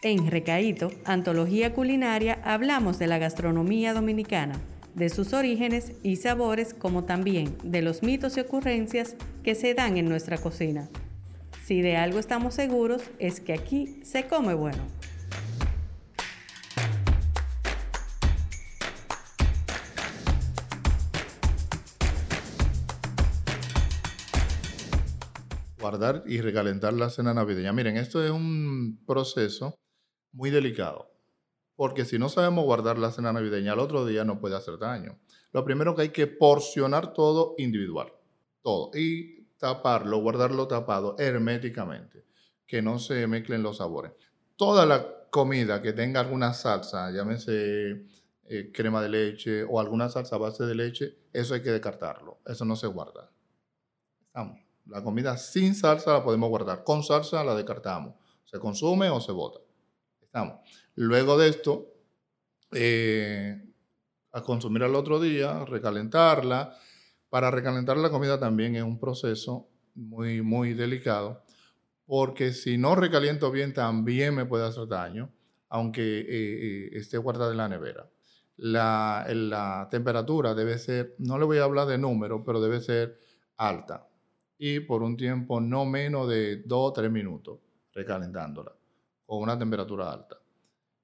En Recaíto, Antología Culinaria, hablamos de la gastronomía dominicana, de sus orígenes y sabores, como también de los mitos y ocurrencias que se dan en nuestra cocina. Si de algo estamos seguros es que aquí se come bueno. guardar y recalentar la cena navideña. Miren, esto es un proceso muy delicado, porque si no sabemos guardar la cena navideña, al otro día no puede hacer daño. Lo primero que hay que porcionar todo individual, todo, y taparlo, guardarlo tapado herméticamente, que no se mezclen los sabores. Toda la comida que tenga alguna salsa, llámese eh, crema de leche o alguna salsa a base de leche, eso hay que descartarlo, eso no se guarda. Estamos. La comida sin salsa la podemos guardar, con salsa la descartamos. Se consume o se bota. Estamos. Luego de esto, eh, a consumir al otro día, recalentarla. Para recalentar la comida también es un proceso muy, muy delicado, porque si no recaliento bien también me puede hacer daño, aunque eh, eh, esté guardada en la nevera. La, la temperatura debe ser, no le voy a hablar de número, pero debe ser alta y por un tiempo no menos de 2 o 3 minutos recalentándola con una temperatura alta.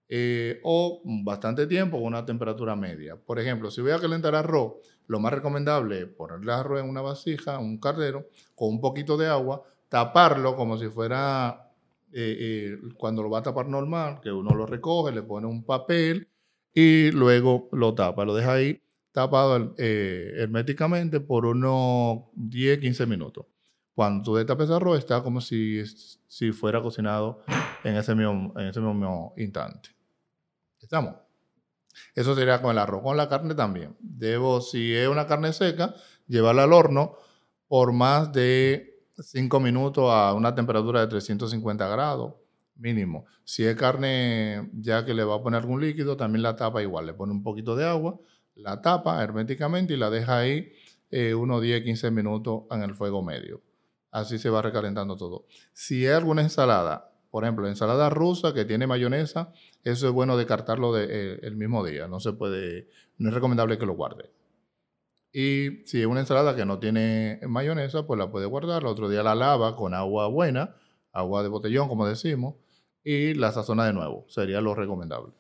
Eh, o bastante tiempo con una temperatura media. Por ejemplo, si voy a calentar arroz, lo más recomendable es ponerle arroz en una vasija, un cardero, con un poquito de agua, taparlo como si fuera eh, eh, cuando lo va a tapar normal, que uno lo recoge, le pone un papel y luego lo tapa, lo deja ahí tapado herméticamente por unos 10, 15 minutos. Cuando tú destapes el arroz, está como si, si fuera cocinado en ese, mismo, en ese mismo instante. ¿Estamos? Eso sería con el arroz. Con la carne también. Debo, si es una carne seca, llevarla al horno por más de 5 minutos a una temperatura de 350 grados mínimo. Si es carne ya que le va a poner algún líquido, también la tapa igual. Le pone un poquito de agua la tapa herméticamente y la deja ahí eh, unos 10, 15 minutos en el fuego medio. Así se va recalentando todo. Si hay alguna ensalada, por ejemplo, ensalada rusa que tiene mayonesa, eso es bueno descartarlo de, eh, el mismo día. No se puede, no es recomendable que lo guarde. Y si es una ensalada que no tiene mayonesa, pues la puede guardar. El otro día la lava con agua buena, agua de botellón, como decimos, y la sazona de nuevo. Sería lo recomendable.